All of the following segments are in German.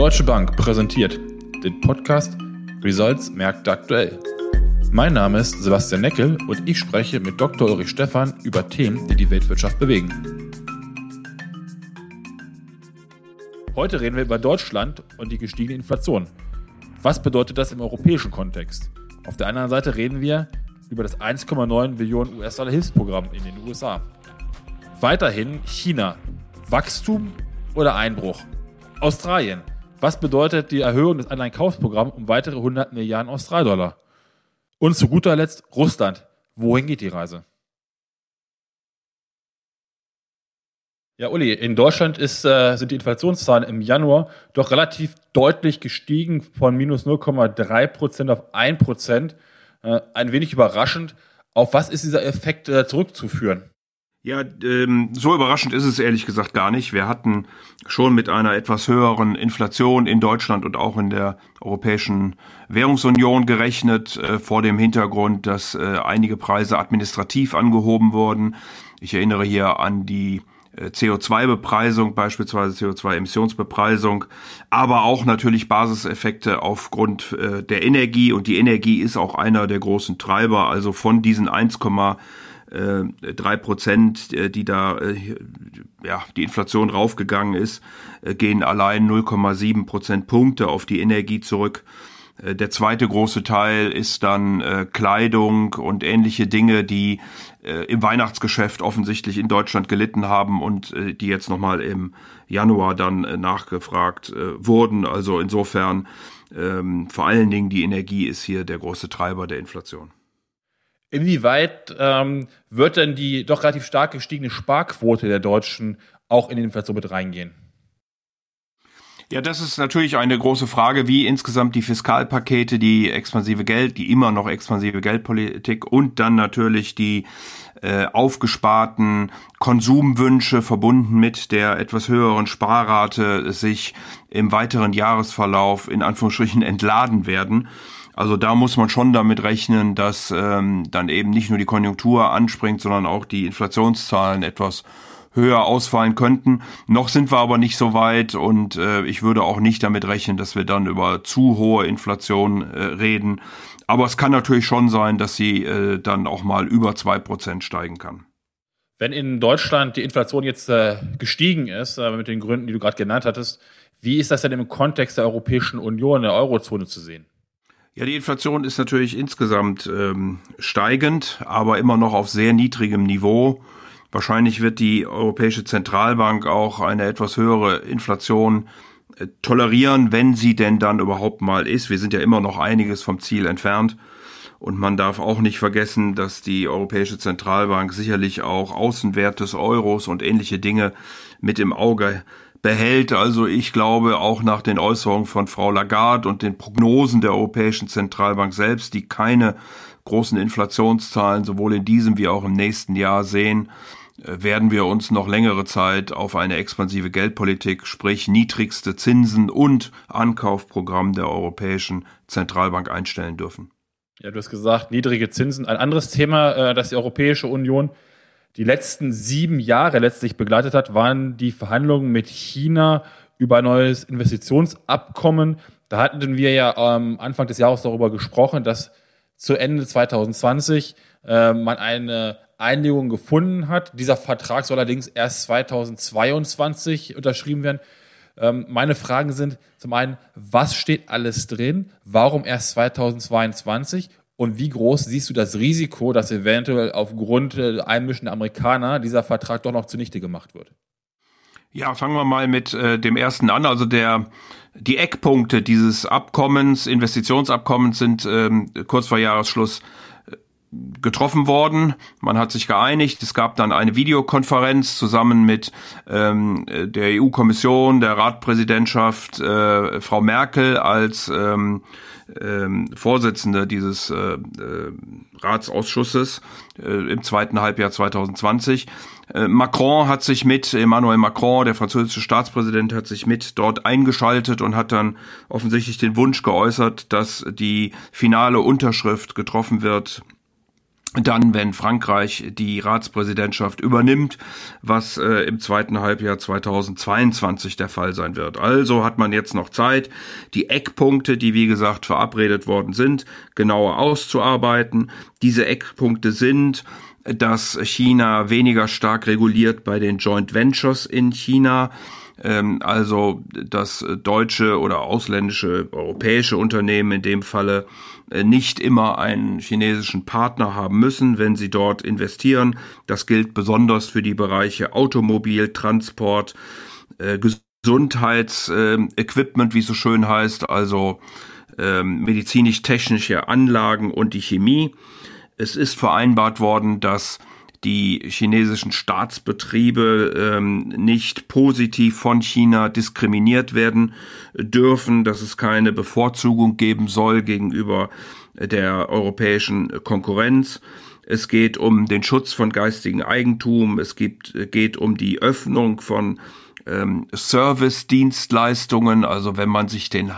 Deutsche Bank präsentiert den Podcast Results Märkte aktuell. Mein Name ist Sebastian Neckel und ich spreche mit Dr. Ulrich Stephan über Themen, die die Weltwirtschaft bewegen. Heute reden wir über Deutschland und die gestiegene Inflation. Was bedeutet das im europäischen Kontext? Auf der anderen Seite reden wir über das 1,9 Billionen US-Dollar Hilfsprogramm in den USA. Weiterhin China. Wachstum oder Einbruch? Australien. Was bedeutet die Erhöhung des Anleihenkaufprogramms um weitere 100 Milliarden Australdollar? Und zu guter Letzt Russland. Wohin geht die Reise? Ja, Uli, in Deutschland ist, äh, sind die Inflationszahlen im Januar doch relativ deutlich gestiegen von minus 0,3 Prozent auf 1 Prozent. Äh, ein wenig überraschend. Auf was ist dieser Effekt äh, zurückzuführen? Ja, ähm, so überraschend ist es ehrlich gesagt gar nicht. Wir hatten schon mit einer etwas höheren Inflation in Deutschland und auch in der Europäischen Währungsunion gerechnet, äh, vor dem Hintergrund, dass äh, einige Preise administrativ angehoben wurden. Ich erinnere hier an die äh, CO2-Bepreisung, beispielsweise CO2-Emissionsbepreisung, aber auch natürlich Basiseffekte aufgrund äh, der Energie. Und die Energie ist auch einer der großen Treiber. Also von diesen 1, äh, drei Prozent, äh, die da äh, ja die Inflation raufgegangen ist, gehen allein 0,7 Prozentpunkte auf die Energie zurück. Der zweite große Teil ist dann äh, Kleidung und ähnliche Dinge, die äh, im Weihnachtsgeschäft offensichtlich in Deutschland gelitten haben und äh, die jetzt nochmal im Januar dann äh, nachgefragt äh, wurden. Also insofern ähm, vor allen Dingen die Energie ist hier der große Treiber der Inflation. Inwieweit ähm, wird denn die doch relativ stark gestiegene Sparquote der Deutschen auch in die Inflation mit reingehen? Ja, das ist natürlich eine große Frage, wie insgesamt die Fiskalpakete, die expansive Geld, die immer noch expansive Geldpolitik und dann natürlich die äh, aufgesparten Konsumwünsche verbunden mit der etwas höheren Sparrate sich im weiteren Jahresverlauf in Anführungsstrichen entladen werden. Also da muss man schon damit rechnen, dass ähm, dann eben nicht nur die Konjunktur anspringt, sondern auch die Inflationszahlen etwas höher ausfallen könnten. Noch sind wir aber nicht so weit und äh, ich würde auch nicht damit rechnen, dass wir dann über zu hohe Inflation äh, reden. Aber es kann natürlich schon sein, dass sie äh, dann auch mal über zwei Prozent steigen kann. Wenn in Deutschland die Inflation jetzt äh, gestiegen ist, äh, mit den Gründen, die du gerade genannt hattest, wie ist das denn im Kontext der Europäischen Union, der Eurozone zu sehen? Ja, die Inflation ist natürlich insgesamt ähm, steigend, aber immer noch auf sehr niedrigem Niveau. Wahrscheinlich wird die Europäische Zentralbank auch eine etwas höhere Inflation äh, tolerieren, wenn sie denn dann überhaupt mal ist. Wir sind ja immer noch einiges vom Ziel entfernt. Und man darf auch nicht vergessen, dass die Europäische Zentralbank sicherlich auch Außenwert des Euros und ähnliche Dinge mit im Auge behält. Also ich glaube auch nach den Äußerungen von Frau Lagarde und den Prognosen der Europäischen Zentralbank selbst, die keine großen Inflationszahlen sowohl in diesem wie auch im nächsten Jahr sehen, äh, werden wir uns noch längere Zeit auf eine expansive Geldpolitik, sprich niedrigste Zinsen und Ankaufprogramm der Europäischen Zentralbank einstellen dürfen. Ja, du hast gesagt, niedrige Zinsen. Ein anderes Thema, äh, das die Europäische Union die letzten sieben Jahre letztlich begleitet hat, waren die Verhandlungen mit China über ein neues Investitionsabkommen. Da hatten wir ja am Anfang des Jahres darüber gesprochen, dass zu Ende 2020 äh, man eine Einigung gefunden hat. Dieser Vertrag soll allerdings erst 2022 unterschrieben werden. Ähm, meine Fragen sind zum einen, was steht alles drin? Warum erst 2022? Und wie groß siehst du das Risiko, dass eventuell aufgrund der Einmischen der Amerikaner dieser Vertrag doch noch zunichte gemacht wird? Ja, fangen wir mal mit äh, dem ersten an. Also der die Eckpunkte dieses Abkommens, Investitionsabkommens sind ähm, kurz vor Jahresschluss äh, getroffen worden. Man hat sich geeinigt. Es gab dann eine Videokonferenz zusammen mit ähm, der EU-Kommission, der Ratpräsidentschaft, äh, Frau Merkel als ähm, ähm, Vorsitzende dieses äh, äh, Ratsausschusses äh, im zweiten Halbjahr 2020. Äh, Macron hat sich mit, Emmanuel Macron, der französische Staatspräsident, hat sich mit dort eingeschaltet und hat dann offensichtlich den Wunsch geäußert, dass die finale Unterschrift getroffen wird dann, wenn Frankreich die Ratspräsidentschaft übernimmt, was äh, im zweiten Halbjahr 2022 der Fall sein wird. Also hat man jetzt noch Zeit, die Eckpunkte, die wie gesagt verabredet worden sind, genauer auszuarbeiten. Diese Eckpunkte sind, dass China weniger stark reguliert bei den Joint Ventures in China, also dass deutsche oder ausländische, europäische Unternehmen in dem Falle äh, nicht immer einen chinesischen Partner haben müssen, wenn sie dort investieren. Das gilt besonders für die Bereiche Automobil, Transport, äh, Gesundheitsequipment, wie es so schön heißt, also ähm, medizinisch-technische Anlagen und die Chemie. Es ist vereinbart worden, dass die chinesischen Staatsbetriebe ähm, nicht positiv von China diskriminiert werden dürfen, dass es keine Bevorzugung geben soll gegenüber der europäischen Konkurrenz. Es geht um den Schutz von geistigem Eigentum. Es gibt, geht um die Öffnung von ähm, Service-Dienstleistungen. Also wenn man sich den,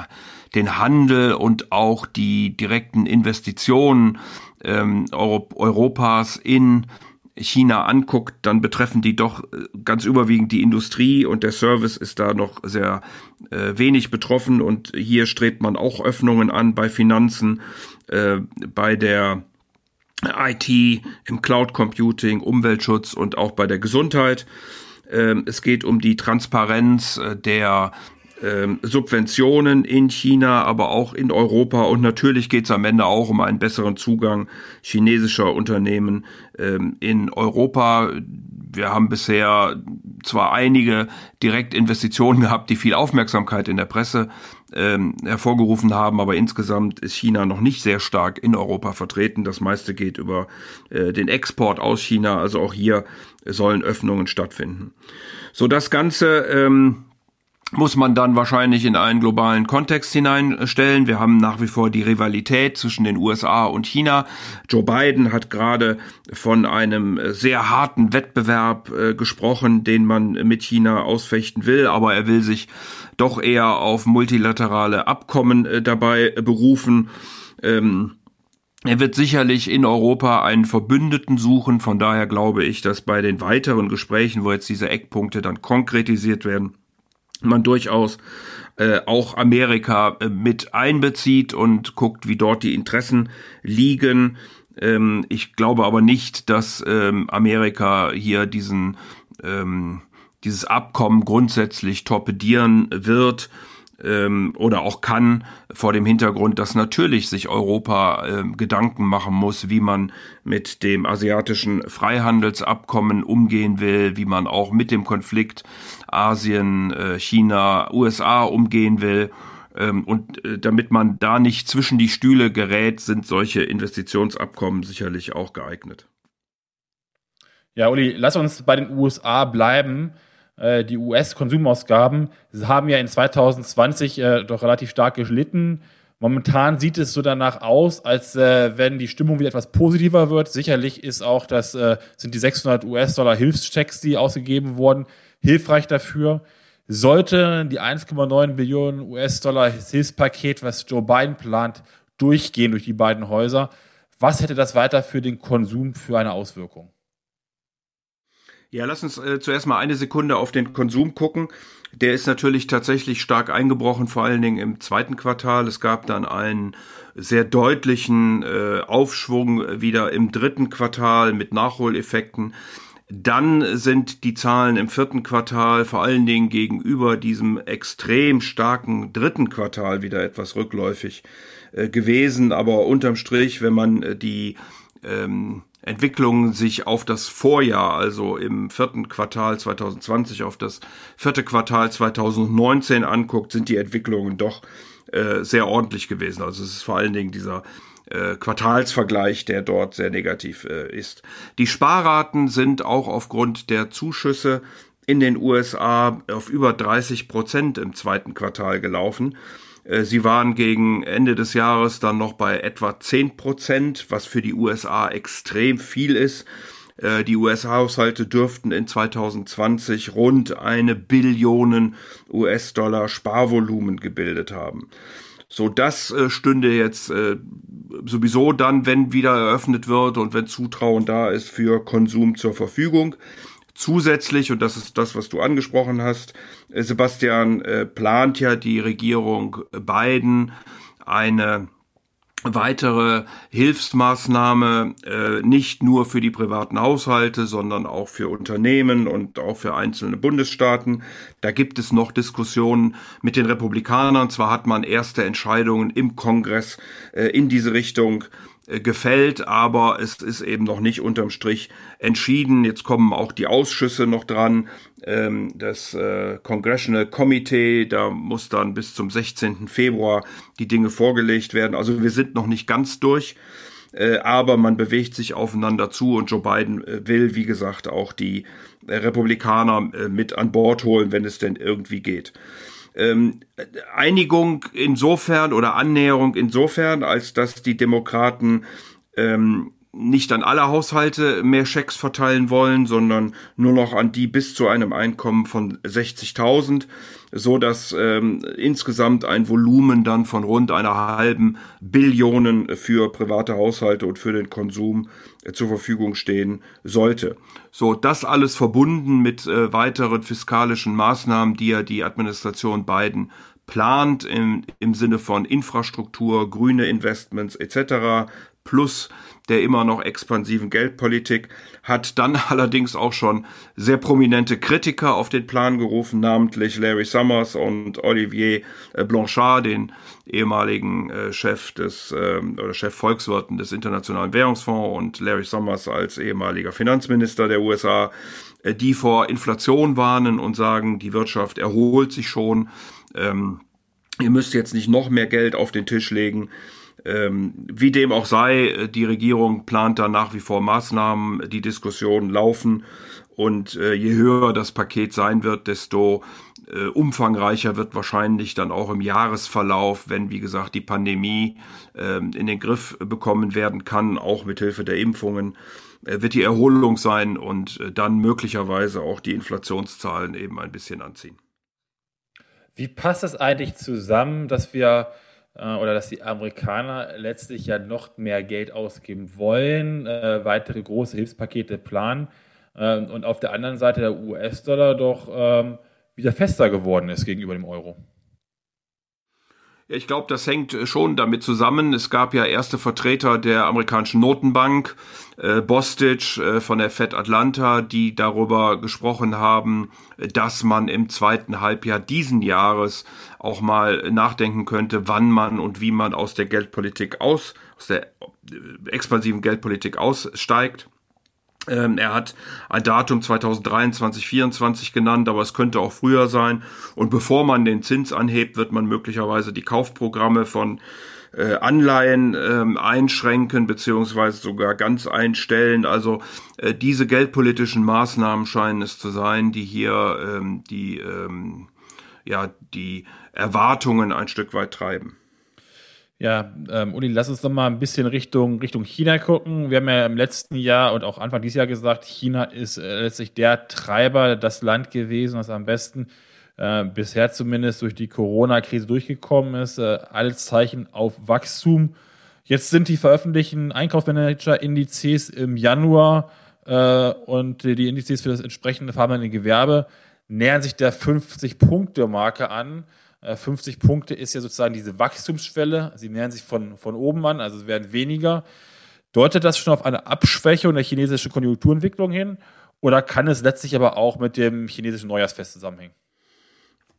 den Handel und auch die direkten Investitionen ähm, Europas in China anguckt, dann betreffen die doch äh, ganz überwiegend die Industrie und der Service ist da noch sehr äh, wenig betroffen und hier strebt man auch Öffnungen an bei Finanzen, äh, bei der IT, im Cloud Computing, Umweltschutz und auch bei der Gesundheit. Ähm, es geht um die Transparenz äh, der ähm, Subventionen in China, aber auch in Europa. Und natürlich geht es am Ende auch um einen besseren Zugang chinesischer Unternehmen ähm, in Europa. Wir haben bisher zwar einige Direktinvestitionen gehabt, die viel Aufmerksamkeit in der Presse ähm, hervorgerufen haben, aber insgesamt ist China noch nicht sehr stark in Europa vertreten. Das meiste geht über äh, den Export aus China, also auch hier sollen Öffnungen stattfinden. So das Ganze ähm, muss man dann wahrscheinlich in einen globalen Kontext hineinstellen. Wir haben nach wie vor die Rivalität zwischen den USA und China. Joe Biden hat gerade von einem sehr harten Wettbewerb äh, gesprochen, den man mit China ausfechten will, aber er will sich doch eher auf multilaterale Abkommen äh, dabei berufen. Ähm, er wird sicherlich in Europa einen Verbündeten suchen. Von daher glaube ich, dass bei den weiteren Gesprächen, wo jetzt diese Eckpunkte dann konkretisiert werden, man durchaus äh, auch Amerika äh, mit einbezieht und guckt, wie dort die Interessen liegen. Ähm, ich glaube aber nicht, dass ähm, Amerika hier diesen ähm, dieses Abkommen grundsätzlich torpedieren wird ähm, oder auch kann vor dem Hintergrund, dass natürlich sich Europa äh, Gedanken machen muss, wie man mit dem asiatischen Freihandelsabkommen umgehen will, wie man auch mit dem Konflikt Asien, äh, China, USA umgehen will. Ähm, und äh, damit man da nicht zwischen die Stühle gerät, sind solche Investitionsabkommen sicherlich auch geeignet. Ja, Uli, lass uns bei den USA bleiben. Äh, die US-Konsumausgaben haben ja in 2020 äh, doch relativ stark gelitten. Momentan sieht es so danach aus, als äh, wenn die Stimmung wieder etwas positiver wird. Sicherlich ist auch das, äh, sind die 600 US-Dollar Hilfschecks, die ausgegeben wurden, hilfreich dafür. Sollte die 1,9 Billionen US-Dollar Hilfspaket, was Joe Biden plant, durchgehen durch die beiden Häuser, was hätte das weiter für den Konsum für eine Auswirkung? Ja, lass uns äh, zuerst mal eine Sekunde auf den Konsum gucken. Der ist natürlich tatsächlich stark eingebrochen, vor allen Dingen im zweiten Quartal. Es gab dann einen sehr deutlichen äh, Aufschwung wieder im dritten Quartal mit Nachholeffekten. Dann sind die Zahlen im vierten Quartal vor allen Dingen gegenüber diesem extrem starken dritten Quartal wieder etwas rückläufig äh, gewesen. Aber unterm Strich, wenn man äh, die ähm, Entwicklung sich auf das Vorjahr, also im vierten Quartal 2020 auf das vierte Quartal 2019 anguckt, sind die Entwicklungen doch äh, sehr ordentlich gewesen. Also es ist vor allen Dingen dieser äh, Quartalsvergleich, der dort sehr negativ äh, ist. Die Sparraten sind auch aufgrund der Zuschüsse in den USA auf über 30 Prozent im zweiten Quartal gelaufen. Äh, sie waren gegen Ende des Jahres dann noch bei etwa 10 Prozent, was für die USA extrem viel ist. Äh, die US-Haushalte dürften in 2020 rund eine Billion US-Dollar Sparvolumen gebildet haben. So, das äh, stünde jetzt sowieso dann, wenn wieder eröffnet wird und wenn Zutrauen da ist, für Konsum zur Verfügung. Zusätzlich, und das ist das, was du angesprochen hast, äh, Sebastian, äh, plant ja die Regierung Biden eine weitere Hilfsmaßnahme äh, nicht nur für die privaten Haushalte, sondern auch für Unternehmen und auch für einzelne Bundesstaaten. Da gibt es noch Diskussionen mit den Republikanern. Zwar hat man erste Entscheidungen im Kongress äh, in diese Richtung gefällt, aber es ist eben noch nicht unterm Strich entschieden. Jetzt kommen auch die Ausschüsse noch dran. Ähm, das äh, Congressional Committee, da muss dann bis zum 16. Februar die Dinge vorgelegt werden. Also wir sind noch nicht ganz durch, äh, aber man bewegt sich aufeinander zu und Joe Biden will, wie gesagt, auch die Republikaner mit an Bord holen, wenn es denn irgendwie geht. Ähm, Einigung insofern oder Annäherung insofern, als dass die Demokraten ähm, nicht an alle Haushalte mehr Schecks verteilen wollen, sondern nur noch an die bis zu einem Einkommen von 60.000, so dass ähm, insgesamt ein Volumen dann von rund einer halben Billionen für private Haushalte und für den Konsum äh, zur Verfügung stehen sollte. So, das alles verbunden mit äh, weiteren fiskalischen Maßnahmen, die ja die Administration Biden plant im, im Sinne von Infrastruktur, grüne Investments etc. plus der immer noch expansiven Geldpolitik, hat dann allerdings auch schon sehr prominente Kritiker auf den Plan gerufen, namentlich Larry Summers und Olivier äh, Blanchard, den ehemaligen äh, Chef des ähm, oder Chef Volkswirten des Internationalen Währungsfonds und Larry Summers als ehemaliger Finanzminister der USA, äh, die vor Inflation warnen und sagen, die Wirtschaft erholt sich schon. Ähm, ihr müsst jetzt nicht noch mehr Geld auf den Tisch legen. Ähm, wie dem auch sei, äh, die Regierung plant da nach wie vor Maßnahmen, die Diskussionen laufen und äh, je höher das Paket sein wird, desto äh, umfangreicher wird wahrscheinlich dann auch im Jahresverlauf, wenn wie gesagt die Pandemie äh, in den Griff bekommen werden kann, auch mit Hilfe der Impfungen, äh, wird die Erholung sein und äh, dann möglicherweise auch die Inflationszahlen eben ein bisschen anziehen. Wie passt das eigentlich zusammen, dass wir oder dass die Amerikaner letztlich ja noch mehr Geld ausgeben wollen, äh, weitere große Hilfspakete planen äh, und auf der anderen Seite der US-Dollar doch ähm, wieder fester geworden ist gegenüber dem Euro. Ich glaube, das hängt schon damit zusammen. Es gab ja erste Vertreter der amerikanischen Notenbank, äh, Bostich äh, von der Fed Atlanta, die darüber gesprochen haben, dass man im zweiten Halbjahr diesen Jahres auch mal nachdenken könnte, wann man und wie man aus der Geldpolitik aus, aus der äh, expansiven Geldpolitik aussteigt. Ähm, er hat ein Datum 2023, 2024 genannt, aber es könnte auch früher sein. Und bevor man den Zins anhebt, wird man möglicherweise die Kaufprogramme von äh, Anleihen ähm, einschränken beziehungsweise sogar ganz einstellen. Also äh, diese geldpolitischen Maßnahmen scheinen es zu sein, die hier ähm, die ähm, ja die Erwartungen ein Stück weit treiben. Ja, ähm, Uli, lass uns doch mal ein bisschen Richtung, Richtung China gucken. Wir haben ja im letzten Jahr und auch Anfang dieses Jahr gesagt, China ist äh, letztlich der Treiber, das Land gewesen, das am besten äh, bisher zumindest durch die Corona-Krise durchgekommen ist. Äh, alles Zeichen auf Wachstum. Jetzt sind die veröffentlichten Einkaufsmanager-Indizes im Januar äh, und die Indizes für das entsprechende farbenende Gewerbe nähern sich der 50-Punkte-Marke an. 50 äh, Punkte ist ja sozusagen diese Wachstumsschwelle. Sie nähern sich von, von oben an, also werden weniger. Deutet das schon auf eine Abschwächung der chinesischen Konjunkturentwicklung hin? Oder kann es letztlich aber auch mit dem chinesischen Neujahrsfest zusammenhängen?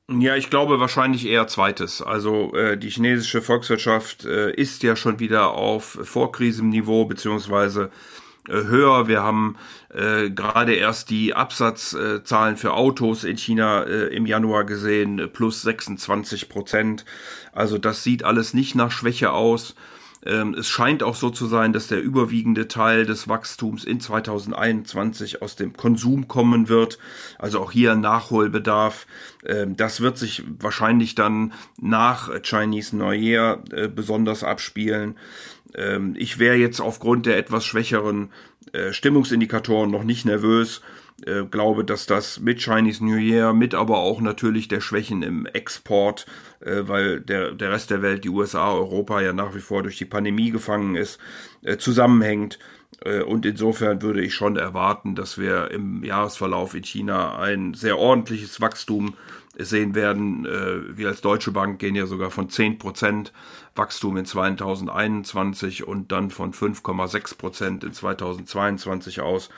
Ja, ich glaube wahrscheinlich eher zweites. Also äh, die chinesische Volkswirtschaft äh, ist ja schon wieder auf Vorkrisenniveau beziehungsweise höher. Wir haben äh, gerade erst die Absatzzahlen für Autos in China äh, im Januar gesehen, plus 26 Prozent. Also das sieht alles nicht nach Schwäche aus. Ähm, es scheint auch so zu sein, dass der überwiegende Teil des Wachstums in 2021 aus dem Konsum kommen wird. Also auch hier Nachholbedarf. Ähm, das wird sich wahrscheinlich dann nach Chinese New Year äh, besonders abspielen. Ähm, ich wäre jetzt aufgrund der etwas schwächeren äh, Stimmungsindikatoren noch nicht nervös. Äh, glaube, dass das mit Chinese New Year, mit aber auch natürlich der Schwächen im Export, äh, weil der, der Rest der Welt, die USA, Europa ja nach wie vor durch die Pandemie gefangen ist, äh, zusammenhängt. Äh, und insofern würde ich schon erwarten, dass wir im Jahresverlauf in China ein sehr ordentliches Wachstum sehen werden. Äh, wir als Deutsche Bank gehen ja sogar von 10% Wachstum in 2021 und dann von 5,6% in 2022 aus.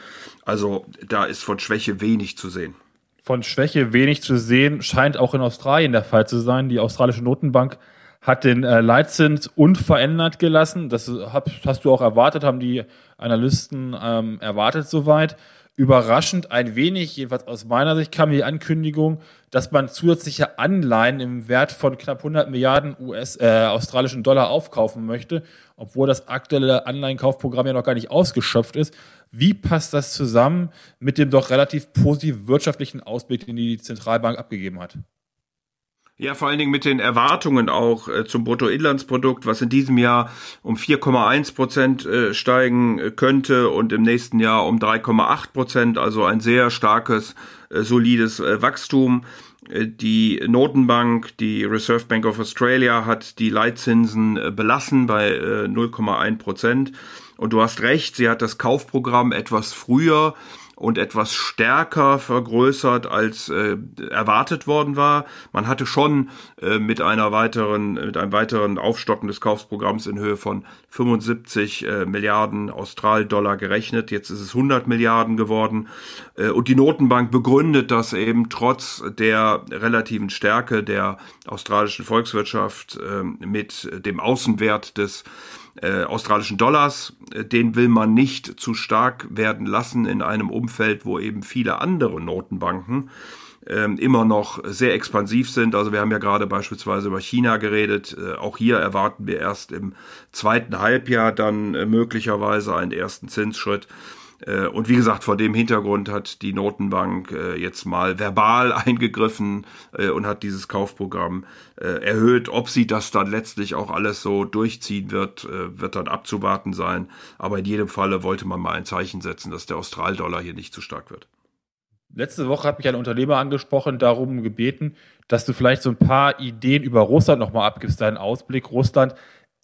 Also da ist von Schwäche wenig zu sehen. Von Schwäche wenig zu sehen scheint auch in Australien der Fall zu sein. Die australische Notenbank hat den äh, Leitzins unverändert gelassen. Das hast du auch erwartet, haben die Analysten ähm, erwartet soweit überraschend ein wenig, jedenfalls aus meiner Sicht, kam die Ankündigung, dass man zusätzliche Anleihen im Wert von knapp 100 Milliarden US, äh, australischen Dollar aufkaufen möchte, obwohl das aktuelle Anleihenkaufprogramm ja noch gar nicht ausgeschöpft ist. Wie passt das zusammen mit dem doch relativ positiven wirtschaftlichen Ausblick, den die Zentralbank abgegeben hat? Ja, vor allen Dingen mit den Erwartungen auch äh, zum Bruttoinlandsprodukt, was in diesem Jahr um 4,1 Prozent äh, steigen äh, könnte und im nächsten Jahr um 3,8 Prozent, also ein sehr starkes, äh, solides äh, Wachstum. Äh, die Notenbank, die Reserve Bank of Australia, hat die Leitzinsen belassen bei 0,1 Prozent. Und du hast recht, sie hat das Kaufprogramm etwas früher und etwas stärker vergrößert als äh, erwartet worden war. Man hatte schon äh, mit einer weiteren, mit einem weiteren Aufstocken des Kaufprogramms in Höhe von 75 äh, Milliarden Australdollar gerechnet. Jetzt ist es 100 Milliarden geworden. Äh, und die Notenbank begründet das eben trotz der relativen Stärke der australischen Volkswirtschaft äh, mit dem Außenwert des äh, australischen Dollars. Äh, den will man nicht zu stark werden lassen in einem Umfeld, wo eben viele andere Notenbanken ähm, immer noch sehr expansiv sind. Also wir haben ja gerade beispielsweise über China geredet. Äh, auch hier erwarten wir erst im zweiten Halbjahr dann äh, möglicherweise einen ersten Zinsschritt. Äh, und wie gesagt, vor dem Hintergrund hat die Notenbank äh, jetzt mal verbal eingegriffen äh, und hat dieses Kaufprogramm erhöht. Ob sie das dann letztlich auch alles so durchziehen wird, wird dann abzuwarten sein. Aber in jedem Falle wollte man mal ein Zeichen setzen, dass der Australdollar hier nicht zu stark wird. Letzte Woche hat mich ein Unternehmer angesprochen, darum gebeten, dass du vielleicht so ein paar Ideen über Russland nochmal abgibst, deinen Ausblick. Russland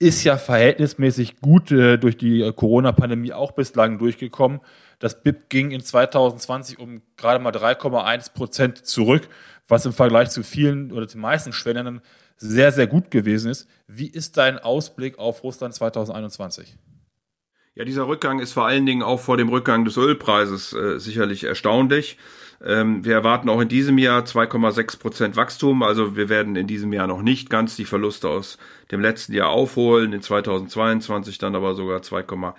ist ja verhältnismäßig gut äh, durch die äh, Corona-Pandemie auch bislang durchgekommen. Das BIP ging in 2020 um gerade mal 3,1 Prozent zurück, was im Vergleich zu vielen oder den meisten Schwellenländern sehr, sehr gut gewesen ist. Wie ist dein Ausblick auf Russland 2021? Ja, dieser Rückgang ist vor allen Dingen auch vor dem Rückgang des Ölpreises äh, sicherlich erstaunlich. Ähm, wir erwarten auch in diesem Jahr 2,6 Prozent Wachstum. Also wir werden in diesem Jahr noch nicht ganz die Verluste aus dem letzten Jahr aufholen. In 2022 dann aber sogar 2,8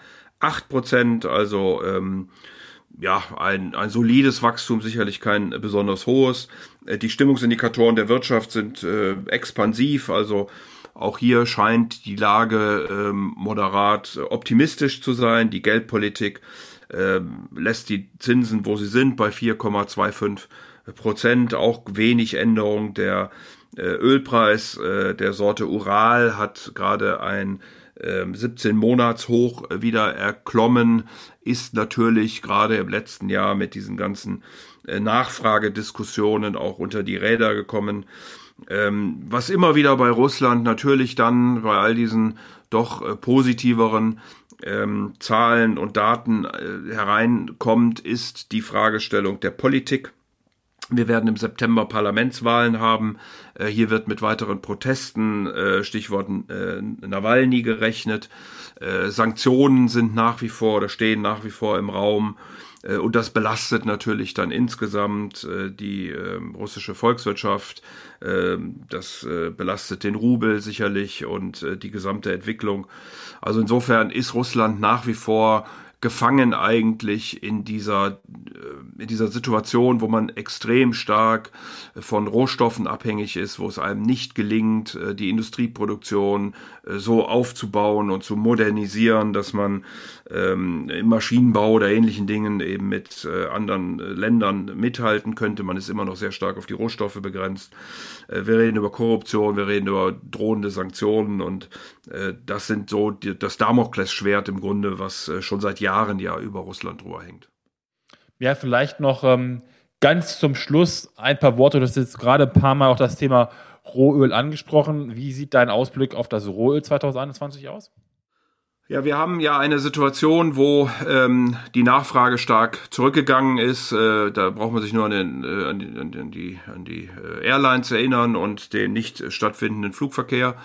Prozent. Also ähm, ja, ein, ein solides Wachstum, sicherlich kein besonders hohes. Äh, die Stimmungsindikatoren der Wirtschaft sind äh, expansiv, also auch hier scheint die Lage ähm, moderat optimistisch zu sein. Die Geldpolitik äh, lässt die Zinsen, wo sie sind, bei 4,25 Prozent. Auch wenig Änderung. Der äh, Ölpreis äh, der Sorte Ural hat gerade ein 17-Monats-Hoch ähm, wieder erklommen, ist natürlich gerade im letzten Jahr mit diesen ganzen äh, Nachfragediskussionen auch unter die Räder gekommen. Ähm, was immer wieder bei Russland natürlich dann bei all diesen doch äh, positiveren ähm, Zahlen und Daten äh, hereinkommt, ist die Fragestellung der Politik. Wir werden im September Parlamentswahlen haben. Äh, hier wird mit weiteren Protesten, äh, Stichwort äh, Nawalny gerechnet. Äh, Sanktionen sind nach wie vor oder stehen nach wie vor im Raum. Äh, und das belastet natürlich dann insgesamt äh, die ähm, russische Volkswirtschaft. Ähm, das äh, belastet den Rubel sicherlich und die gesamte Entwicklung. Also insofern ist Russland nach wie vor gefangen eigentlich in dieser, in dieser Situation, wo man extrem stark von Rohstoffen abhängig ist, wo es einem nicht gelingt, die Industrieproduktion so aufzubauen und zu modernisieren, dass man ähm, im Maschinenbau oder ähnlichen Dingen eben mit anderen Ländern mithalten könnte. Man ist immer noch sehr stark auf die Rohstoffe begrenzt. wir reden über Korruption, wir reden über drohende Sanktionen und das sind so das Damoklesschwert im Grunde, was schon seit Jahren Jahren ja über Russland drüber hängt. Ja, vielleicht noch ähm, ganz zum Schluss ein paar Worte. Du hast jetzt gerade ein paar Mal auch das Thema Rohöl angesprochen. Wie sieht dein Ausblick auf das Rohöl 2021 aus? Ja, wir haben ja eine Situation, wo ähm, die Nachfrage stark zurückgegangen ist. Äh, da braucht man sich nur an, den, äh, an die, an die, an die äh, Airlines erinnern und den nicht stattfindenden Flugverkehr.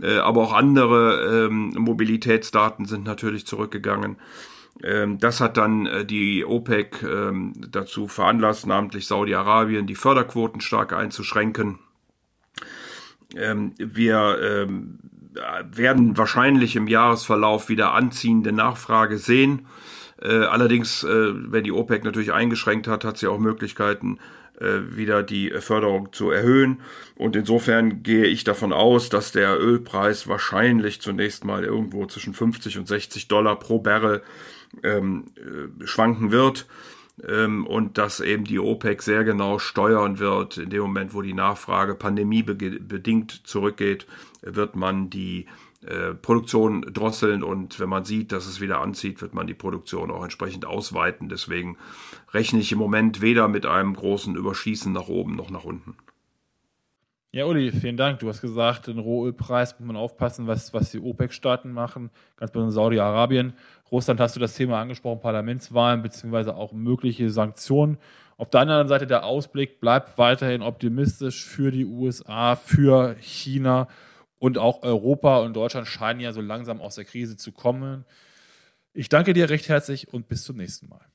Äh, aber auch andere ähm, Mobilitätsdaten sind natürlich zurückgegangen. Ähm, das hat dann äh, die OPEC ähm, dazu veranlasst, namentlich Saudi-Arabien, die Förderquoten stark einzuschränken. Ähm, wir ähm, werden wahrscheinlich im Jahresverlauf wieder anziehende Nachfrage sehen. Äh, allerdings, äh, wenn die OPEC natürlich eingeschränkt hat, hat sie auch Möglichkeiten, äh, wieder die Förderung zu erhöhen. Und insofern gehe ich davon aus, dass der Ölpreis wahrscheinlich zunächst mal irgendwo zwischen 50 und 60 Dollar pro Barrel ähm, äh, schwanken wird und dass eben die OPEC sehr genau steuern wird. In dem Moment, wo die Nachfrage pandemiebedingt zurückgeht, wird man die äh, Produktion drosseln und wenn man sieht, dass es wieder anzieht, wird man die Produktion auch entsprechend ausweiten. Deswegen rechne ich im Moment weder mit einem großen Überschießen nach oben noch nach unten. Ja, Uli, vielen Dank. Du hast gesagt, den Rohölpreis muss man aufpassen, was, was die OPEC-Staaten machen, ganz besonders Saudi-Arabien. Russland hast du das Thema angesprochen, Parlamentswahlen beziehungsweise auch mögliche Sanktionen. Auf der anderen Seite der Ausblick bleibt weiterhin optimistisch für die USA, für China und auch Europa und Deutschland scheinen ja so langsam aus der Krise zu kommen. Ich danke dir recht herzlich und bis zum nächsten Mal.